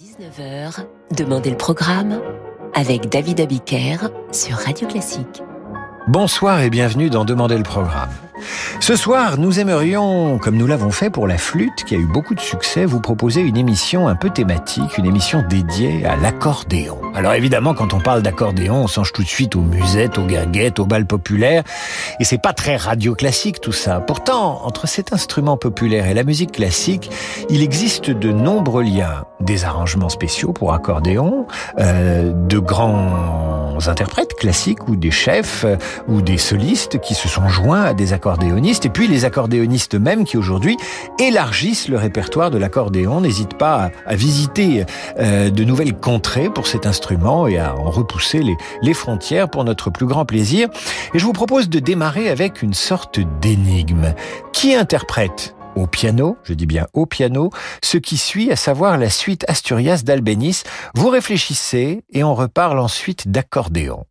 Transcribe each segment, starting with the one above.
19h, Demandez le programme avec David Abiker sur Radio Classique. Bonsoir et bienvenue dans Demandez le programme. Ce soir, nous aimerions, comme nous l'avons fait pour la flûte, qui a eu beaucoup de succès, vous proposer une émission un peu thématique, une émission dédiée à l'accordéon. Alors évidemment, quand on parle d'accordéon, on songe tout de suite aux musettes, aux guinguettes, aux balles populaires, et c'est pas très radio classique tout ça. Pourtant, entre cet instrument populaire et la musique classique, il existe de nombreux liens. Des arrangements spéciaux pour accordéon, euh, de grands interprètes classiques ou des chefs euh, ou des solistes qui se sont joints à des accordéonistes, et puis les accordéonistes eux-mêmes qui aujourd'hui élargissent le répertoire de l'accordéon, n'hésitent pas à, visiter euh, de nouvelles contrées pour cet instrument et à en repousser les frontières pour notre plus grand plaisir. Et je vous propose de démarrer avec une sorte d'énigme. Qui interprète au piano, je dis bien au piano, ce qui suit, à savoir la suite Asturias d'Albéniz. Vous réfléchissez et on reparle ensuite d'accordéon.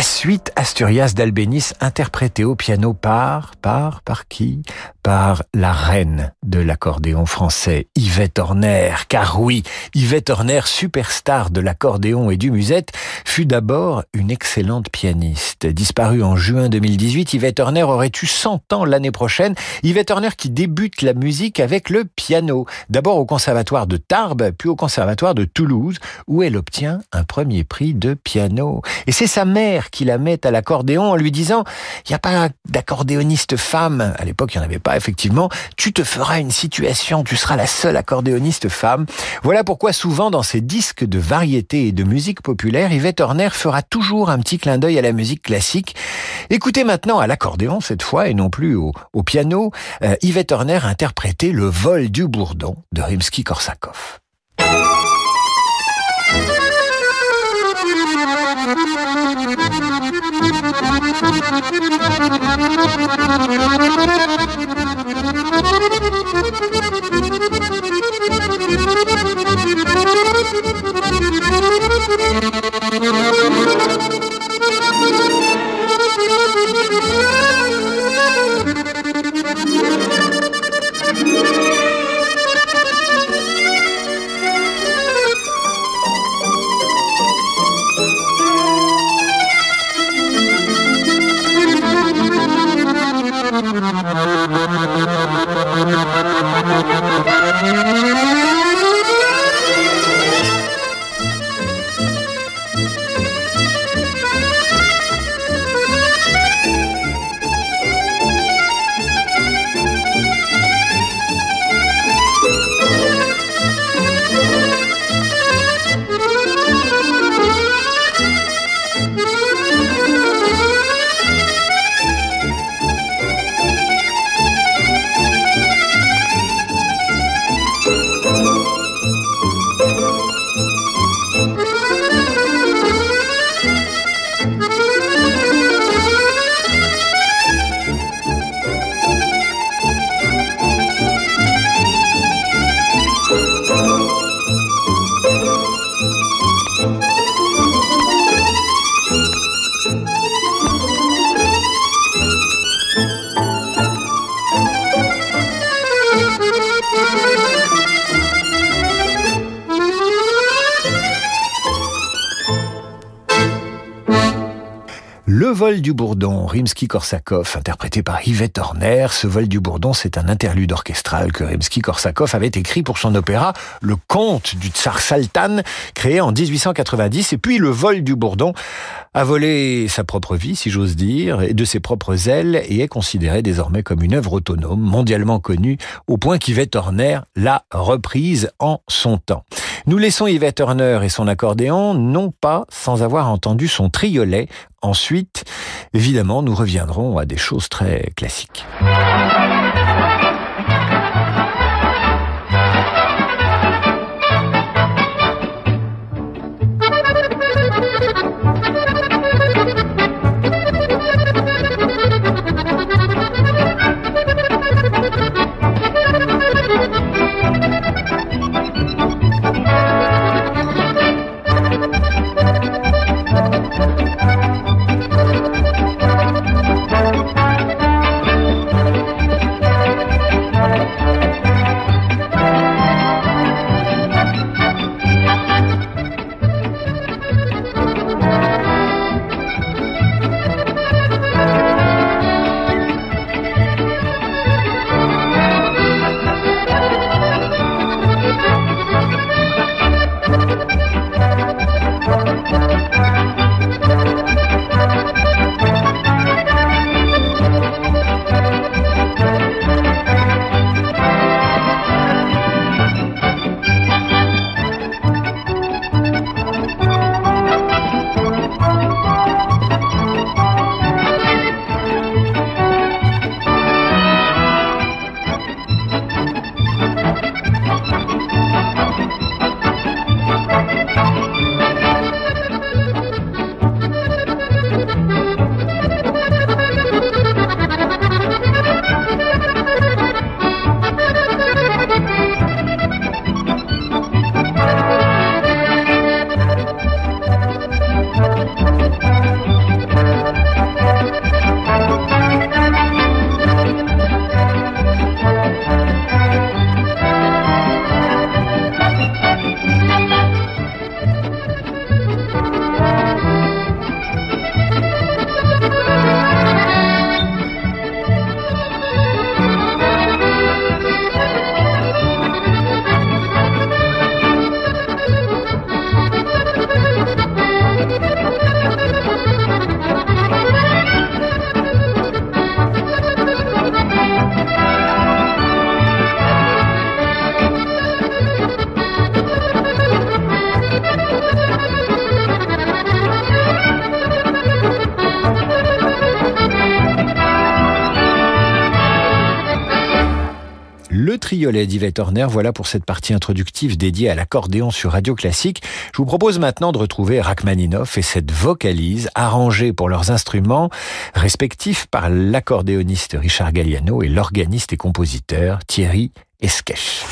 La suite Asturias d'Albénis interprétée au piano par, par, par qui? Par la reine de l'accordéon français, Yvette Horner. Car oui, Yvette Horner, superstar de l'accordéon et du musette, fut d'abord une excellente pianiste. Disparue en juin 2018, Yvette Horner aurait eu 100 ans l'année prochaine. Yvette Horner qui débute la musique avec le piano. D'abord au conservatoire de Tarbes, puis au conservatoire de Toulouse, où elle obtient un premier prix de piano. Et c'est sa mère qui la met à l'accordéon en lui disant il n'y a pas d'accordéoniste femme. À l'époque, il n'y en avait pas, effectivement. Tu te feras une situation, tu seras la seule accordéoniste femme. Voilà pourquoi souvent dans ses disques de variété et de musique populaire, Yvette Horner fera toujours un petit clin d'œil à la musique classique. Écoutez maintenant à l'accordéon cette fois et non plus au, piano, euh, Yvette Horner interprétait le vol du bourdon de Rimsky-Korsakov. vol Bourdon, Rimsky-Korsakov, interprété par Yvette Horner. Ce vol du Bourdon, c'est un interlude orchestral que Rimsky-Korsakov avait écrit pour son opéra Le Conte du Tsar Saltan, créé en 1890. Et puis le vol du Bourdon a volé sa propre vie, si j'ose dire, et de ses propres ailes, et est considéré désormais comme une œuvre autonome, mondialement connue, au point qu'Yvette Horner l'a reprise en son temps. Nous laissons Yvette Horner et son accordéon, non pas sans avoir entendu son triolet. Ensuite, évidemment, nous reviendrons à des choses très classiques. Voilà pour cette partie introductive dédiée à l'accordéon sur Radio Classique. Je vous propose maintenant de retrouver Rachmaninoff et cette vocalise arrangée pour leurs instruments respectifs par l'accordéoniste Richard Galliano et l'organiste et compositeur Thierry Esquèche.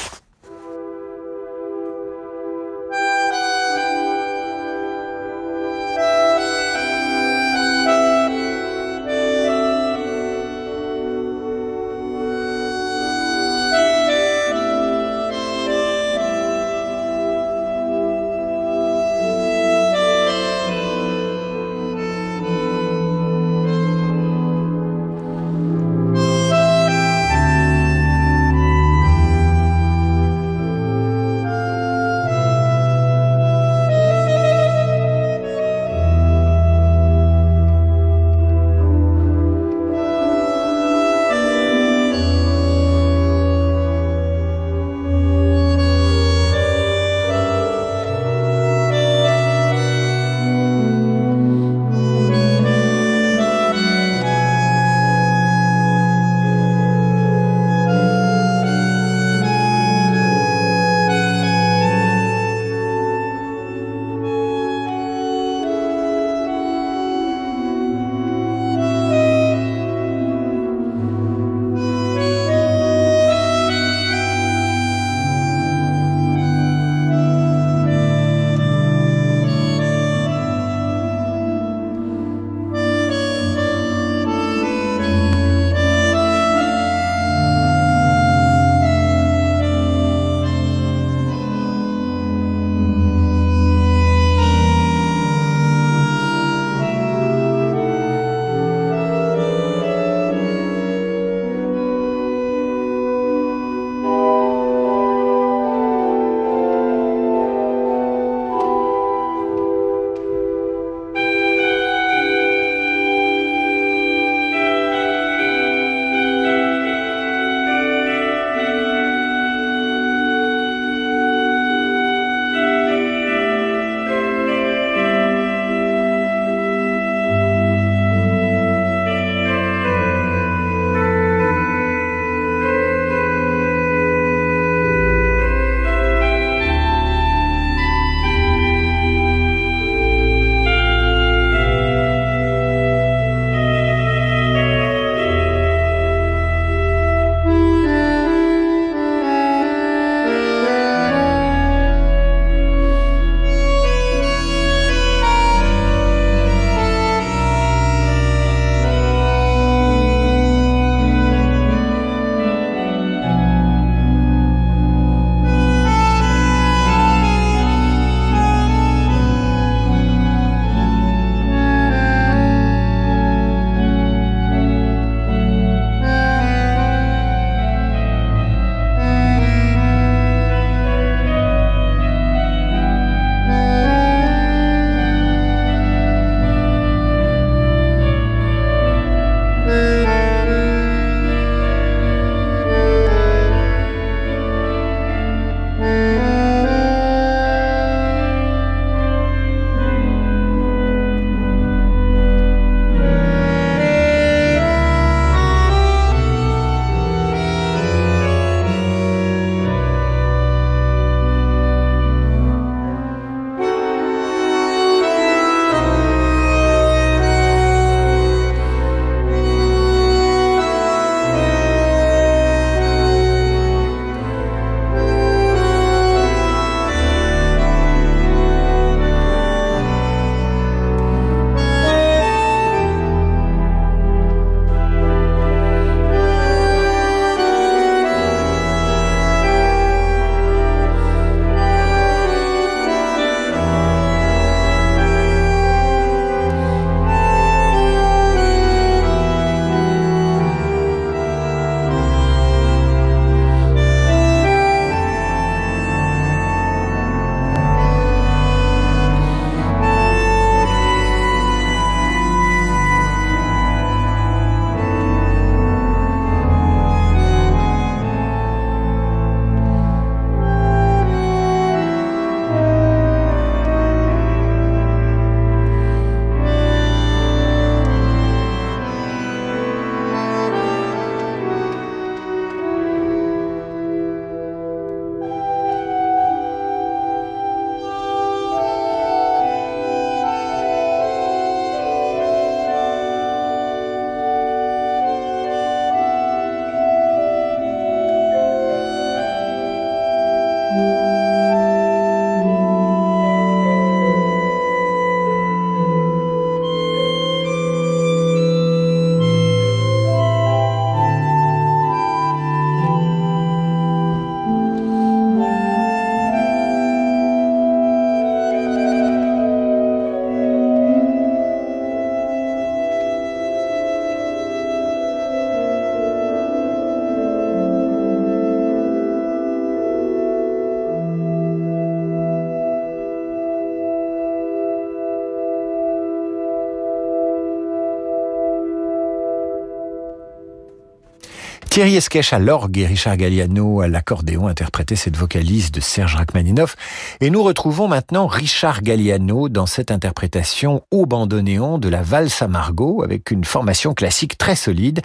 Thierry Esquèche à l'orgue et Richard Galliano à l'accordéon interprétaient cette vocalise de Serge Rachmaninoff. Et nous retrouvons maintenant Richard Galliano dans cette interprétation au bandoneon de la valse à Margot avec une formation classique très solide.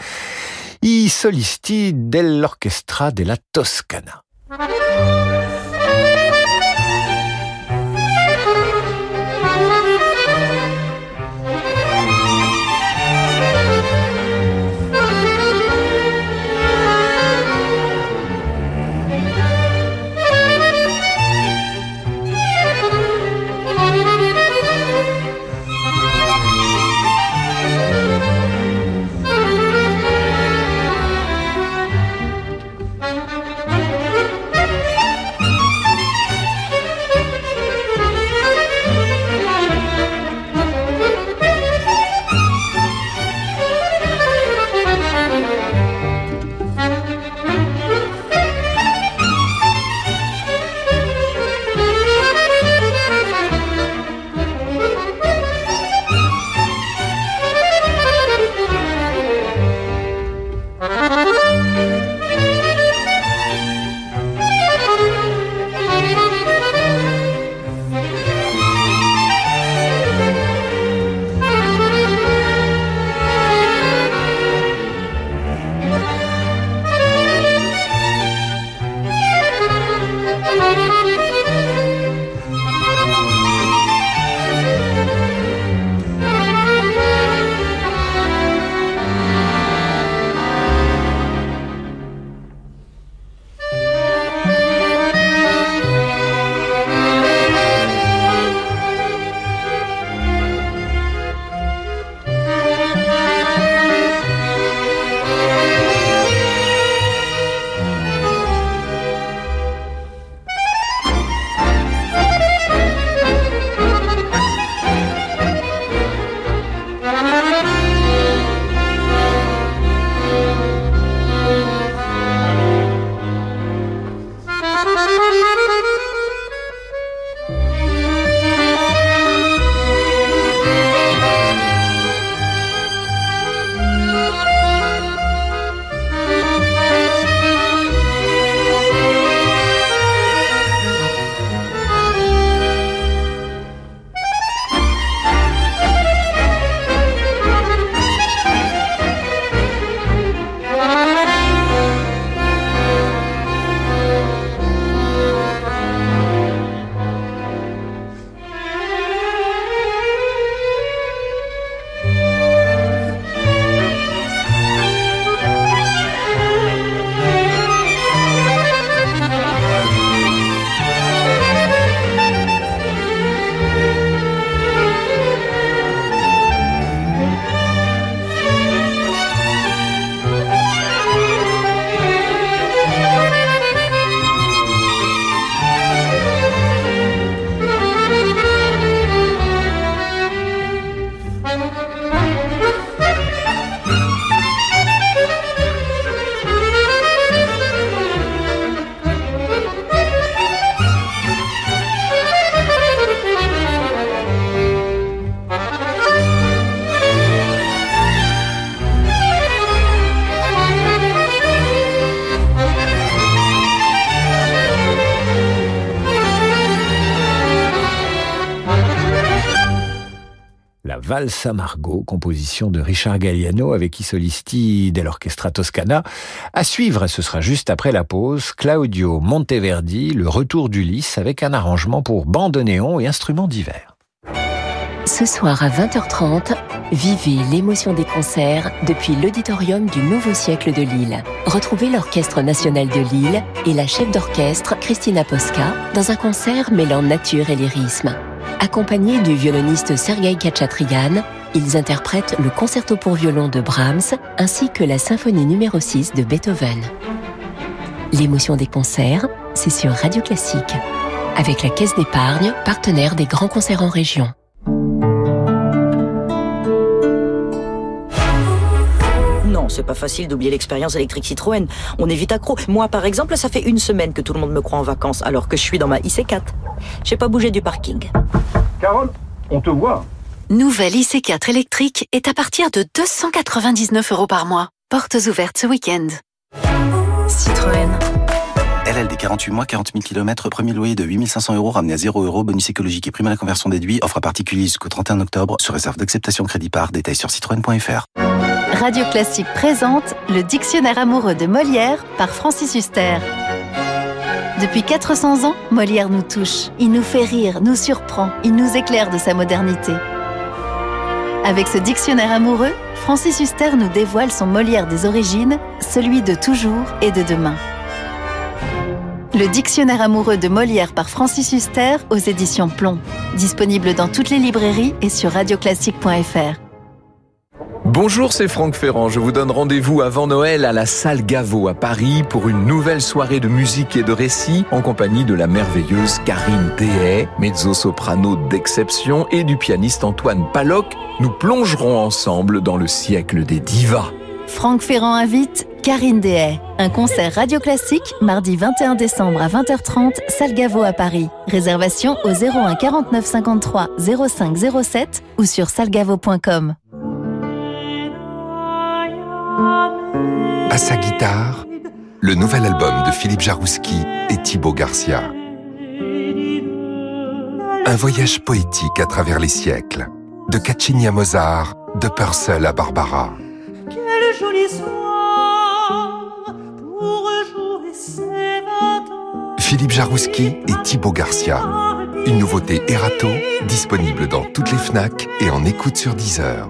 I solisti dell'orchestra della Toscana. Valsa Margot, composition de Richard Galliano avec i solisti dell'Orchestra Toscana. À suivre, ce sera juste après la pause, Claudio Monteverdi, le retour d'Ulysse avec un arrangement pour bandoneon et instruments divers. Ce soir à 20h30, vivez l'émotion des concerts depuis l'auditorium du Nouveau Siècle de Lille. Retrouvez l'Orchestre National de Lille et la chef d'orchestre Christina Posca dans un concert mêlant nature et lyrisme. Accompagnés du violoniste Sergei Khachatryan, ils interprètent le concerto pour violon de Brahms ainsi que la symphonie numéro 6 de Beethoven. L'émotion des concerts, c'est sur Radio Classique, avec la Caisse d'épargne, partenaire des grands concerts en région. C'est pas facile d'oublier l'expérience électrique Citroën. On est vite accro. Moi, par exemple, ça fait une semaine que tout le monde me croit en vacances alors que je suis dans ma IC4. J'ai pas bougé du parking. Carole, on te voit. Nouvelle IC4 électrique est à partir de 299 euros par mois. Portes ouvertes ce week-end. Citroën. LLD 48 mois, 40 000 km, premier loyer de 8500 euros ramené à 0 euros, bonus écologique et prime à la conversion déduit, offre à particulier jusqu'au 31 octobre, sur réserve d'acceptation crédit par, détail sur citroën.fr. Radio Classique présente le Dictionnaire amoureux de Molière par Francis Huster. Depuis 400 ans, Molière nous touche. Il nous fait rire, nous surprend, il nous éclaire de sa modernité. Avec ce dictionnaire amoureux, Francis Huster nous dévoile son Molière des origines, celui de toujours et de demain. Le dictionnaire amoureux de Molière par Francis Huster aux éditions Plomb. Disponible dans toutes les librairies et sur radioclassique.fr. Bonjour, c'est Franck Ferrand. Je vous donne rendez-vous avant Noël à la salle Gaveau à Paris pour une nouvelle soirée de musique et de récits en compagnie de la merveilleuse Karine Dehay, mezzo-soprano d'exception, et du pianiste Antoine Paloc. Nous plongerons ensemble dans le siècle des divas. Franck Ferrand invite Karine Dehay. Un concert radio classique mardi 21 décembre à 20h30, salle Gaveau à Paris. Réservation au 01 49 53 05 07 ou sur salgavo.com. À sa guitare, le nouvel album de Philippe Jarouski et Thibaut Garcia. Un voyage poétique à travers les siècles, de Caccini à Mozart, de Purcell à Barbara. Quel joli soir pour jouer ses Philippe Jarouski et Thibaut Garcia. Une nouveauté Erato, disponible dans toutes les FNAC et en écoute sur Deezer.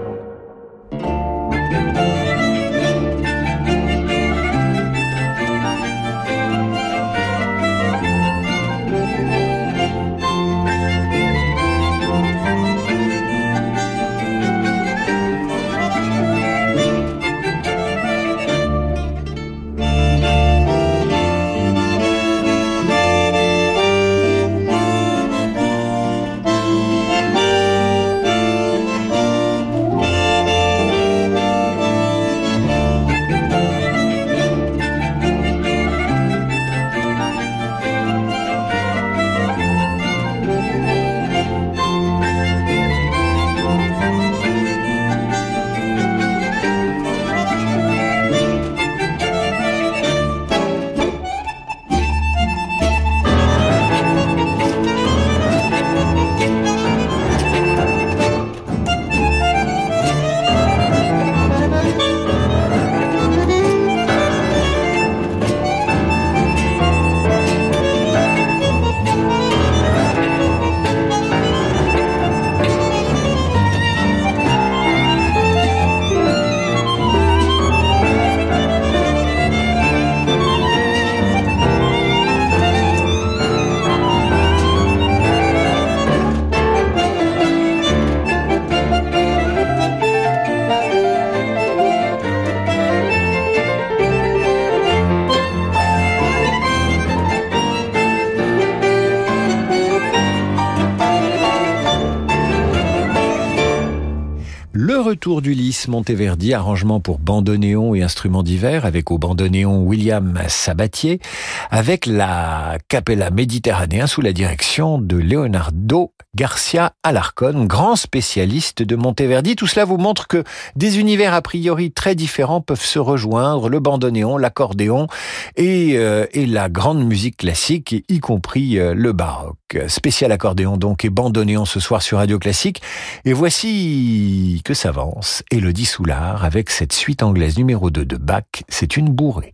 Retour d'Ulysse Monteverdi, arrangement pour bandoneon et instruments divers, avec au bandoneon William Sabatier, avec la Capella Méditerranéen sous la direction de Leonardo Garcia Alarcon, grand spécialiste de Monteverdi. Tout cela vous montre que des univers a priori très différents peuvent se rejoindre, le bandoneon, l'accordéon et, euh, et la grande musique classique, y compris euh, le baroque. Spécial accordéon donc et bandoneon ce soir sur Radio Classique. Et voici que s'avance Elodie Soulard avec cette suite anglaise numéro 2 de Bach, c'est une bourrée.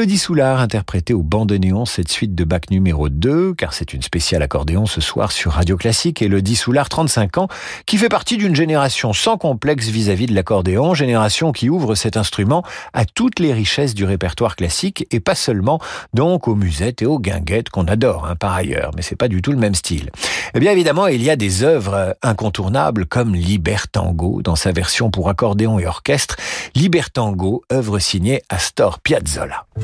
Elodie Soulard interprétait au bandoneon cette suite de Bach numéro 2, car c'est une spéciale accordéon ce soir sur Radio Classique. Elodie Soulard, 35 ans, qui fait partie d'une génération sans complexe vis-à-vis de l'accordéon, génération qui ouvre cet instrument à toutes les richesses du répertoire classique et pas seulement donc aux musettes et aux guinguettes qu'on adore hein, par ailleurs, mais c'est pas du tout le même style. Eh bien évidemment, il y a des œuvres incontournables comme Libertango dans sa version pour accordéon et orchestre, Libertango, œuvre signée Astor Piazzolla.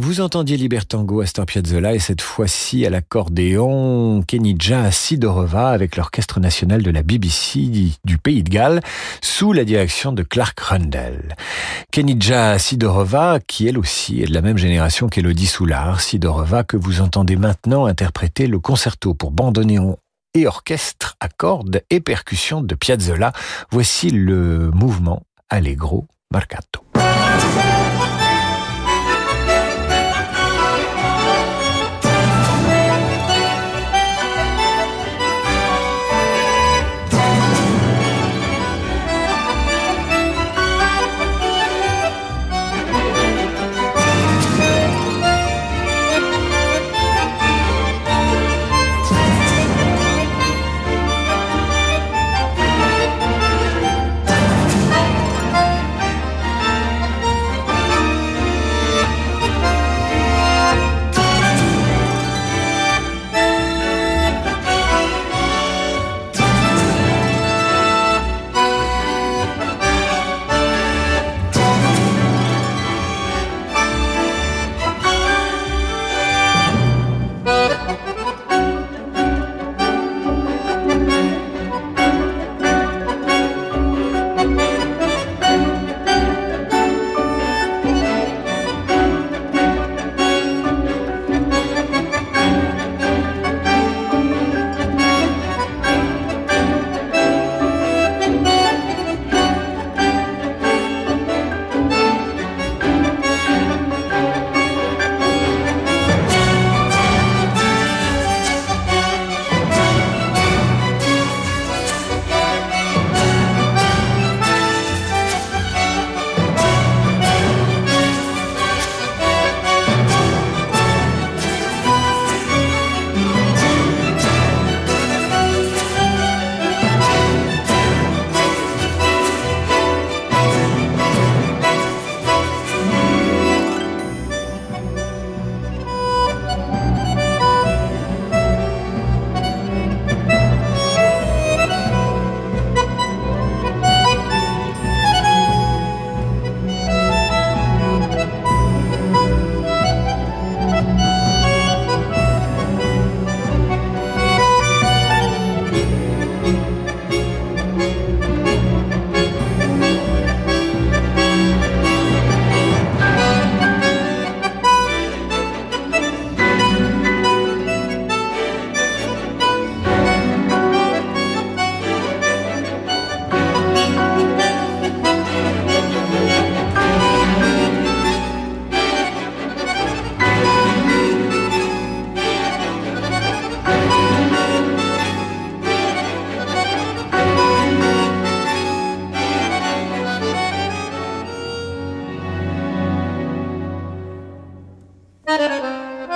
vous entendiez Libertango, Astor Piazzolla et cette fois-ci à l'accordéon Kenija Sidorova avec l'Orchestre national de la BBC du Pays de Galles sous la direction de Clark Rundell. Kenija Sidorova qui elle aussi est de la même génération qu'Elodie Soulard, Sidorova que vous entendez maintenant interpréter le concerto pour bandoneon et orchestre à cordes et percussions de Piazzolla. Voici le mouvement Allegro Marcato.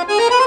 Música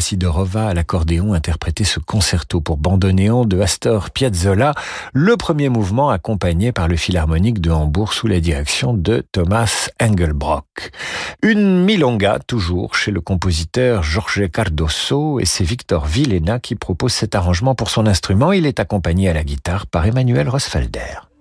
Sidorova à l'accordéon interprétait ce concerto pour bandoneon de Astor Piazzolla, le premier mouvement accompagné par le Philharmonique de Hambourg sous la direction de Thomas Engelbrock. Une milonga toujours chez le compositeur Jorge Cardoso et c'est Victor Villena qui propose cet arrangement pour son instrument. Il est accompagné à la guitare par Emmanuel Rosfelder.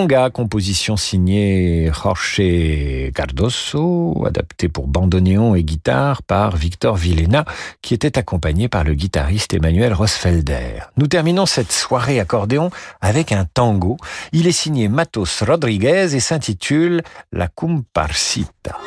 Milonga, composition signée Jorge Cardoso, adaptée pour bandoneon et guitare par Victor Villena, qui était accompagné par le guitariste Emmanuel Rosfelder. Nous terminons cette soirée accordéon avec un tango. Il est signé Matos Rodriguez et s'intitule La Comparsita.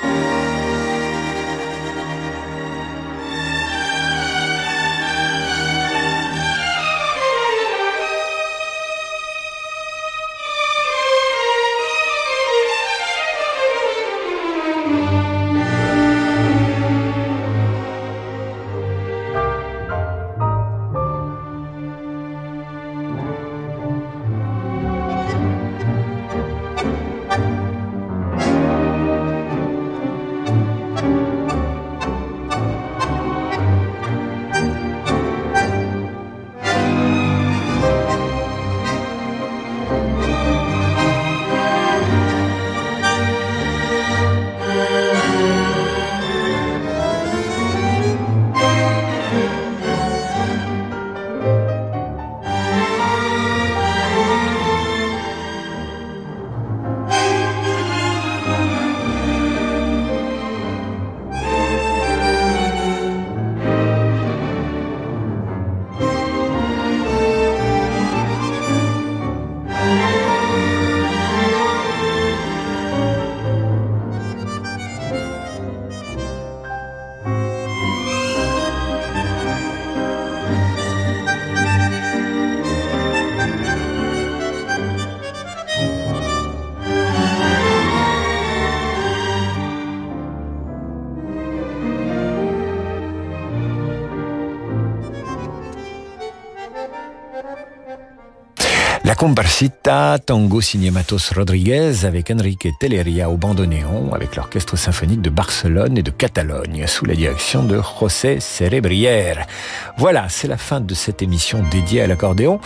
Comparsita, tango signé Matos Rodriguez avec Enrique Telleria au bandoneon, avec l'Orchestre symphonique de Barcelone et de Catalogne, sous la direction de José Cerebrière. Voilà, c'est la fin de cette émission dédiée à l'accordéon.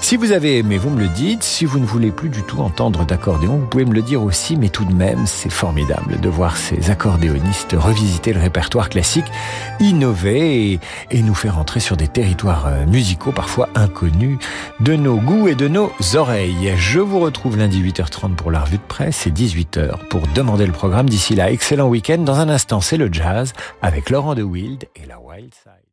Si vous avez aimé, vous me le dites. Si vous ne voulez plus du tout entendre d'accordéon, vous pouvez me le dire aussi, mais tout de même, c'est formidable de voir ces accordéonistes revisiter le répertoire classique, innover et, et nous faire entrer sur des territoires euh, musicaux parfois inconnus de nos goûts et de nos oreilles. Je vous retrouve lundi 8h30 pour la revue de presse et 18h pour demander le programme. D'ici là, excellent week-end. Dans un instant, c'est le jazz avec Laurent de Wild et la Wild Side.